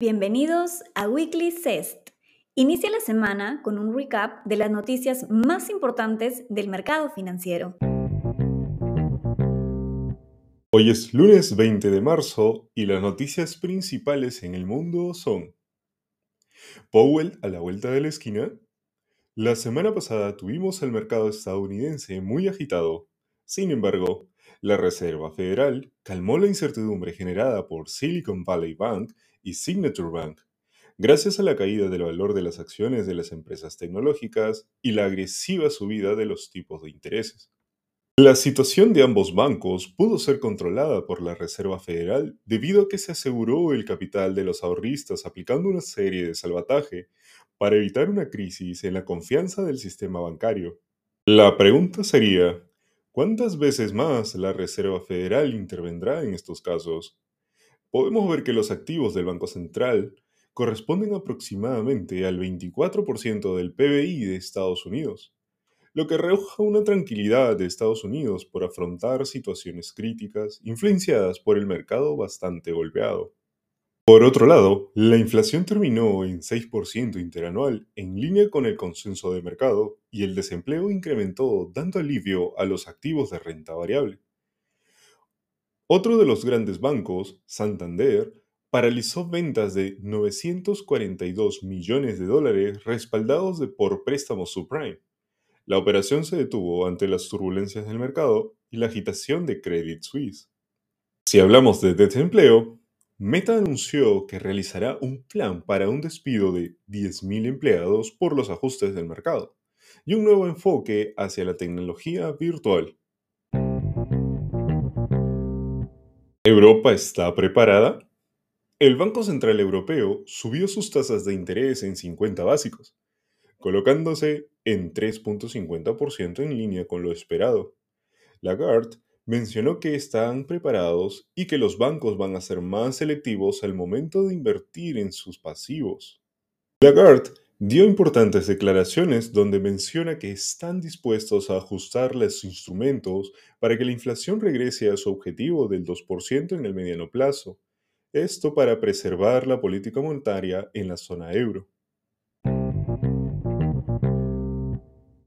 Bienvenidos a Weekly CEST. Inicia la semana con un recap de las noticias más importantes del mercado financiero. Hoy es lunes 20 de marzo y las noticias principales en el mundo son Powell a la vuelta de la esquina. La semana pasada tuvimos el mercado estadounidense muy agitado. Sin embargo, la Reserva Federal calmó la incertidumbre generada por Silicon Valley Bank y Signature Bank, gracias a la caída del valor de las acciones de las empresas tecnológicas y la agresiva subida de los tipos de intereses. La situación de ambos bancos pudo ser controlada por la Reserva Federal debido a que se aseguró el capital de los ahorristas aplicando una serie de salvataje para evitar una crisis en la confianza del sistema bancario. La pregunta sería, ¿cuántas veces más la Reserva Federal intervendrá en estos casos? Podemos ver que los activos del Banco Central corresponden aproximadamente al 24% del PBI de Estados Unidos lo que arroja una tranquilidad de Estados Unidos por afrontar situaciones críticas influenciadas por el mercado bastante golpeado. Por otro lado, la inflación terminó en 6% interanual, en línea con el consenso de mercado, y el desempleo incrementó dando alivio a los activos de renta variable. Otro de los grandes bancos, Santander, paralizó ventas de 942 millones de dólares respaldados por préstamos subprime la operación se detuvo ante las turbulencias del mercado y la agitación de Credit Suisse. Si hablamos de desempleo, Meta anunció que realizará un plan para un despido de 10.000 empleados por los ajustes del mercado y un nuevo enfoque hacia la tecnología virtual. ¿Europa está preparada? El Banco Central Europeo subió sus tasas de interés en 50 básicos, colocándose en 3.50% en línea con lo esperado. Lagarde mencionó que están preparados y que los bancos van a ser más selectivos al momento de invertir en sus pasivos. Lagarde dio importantes declaraciones donde menciona que están dispuestos a ajustar los instrumentos para que la inflación regrese a su objetivo del 2% en el mediano plazo, esto para preservar la política monetaria en la zona euro.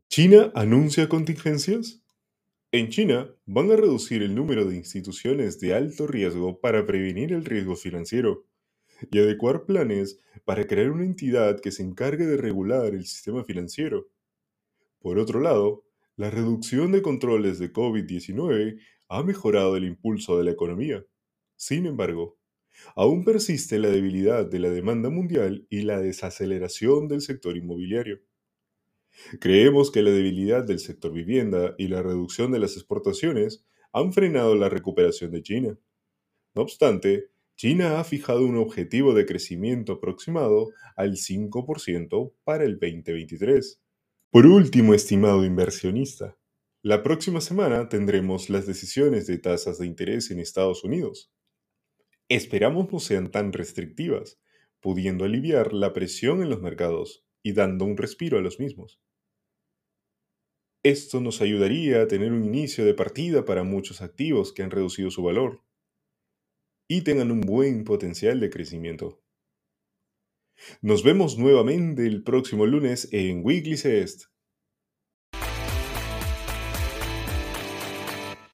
¿China anuncia contingencias? En China van a reducir el número de instituciones de alto riesgo para prevenir el riesgo financiero y adecuar planes para crear una entidad que se encargue de regular el sistema financiero. Por otro lado, la reducción de controles de COVID-19 ha mejorado el impulso de la economía. Sin embargo, aún persiste la debilidad de la demanda mundial y la desaceleración del sector inmobiliario. Creemos que la debilidad del sector vivienda y la reducción de las exportaciones han frenado la recuperación de China. No obstante, China ha fijado un objetivo de crecimiento aproximado al 5% para el 2023. Por último, estimado inversionista, la próxima semana tendremos las decisiones de tasas de interés en Estados Unidos. Esperamos no sean tan restrictivas, pudiendo aliviar la presión en los mercados y dando un respiro a los mismos. Esto nos ayudaría a tener un inicio de partida para muchos activos que han reducido su valor y tengan un buen potencial de crecimiento. Nos vemos nuevamente el próximo lunes en Weekly Cest.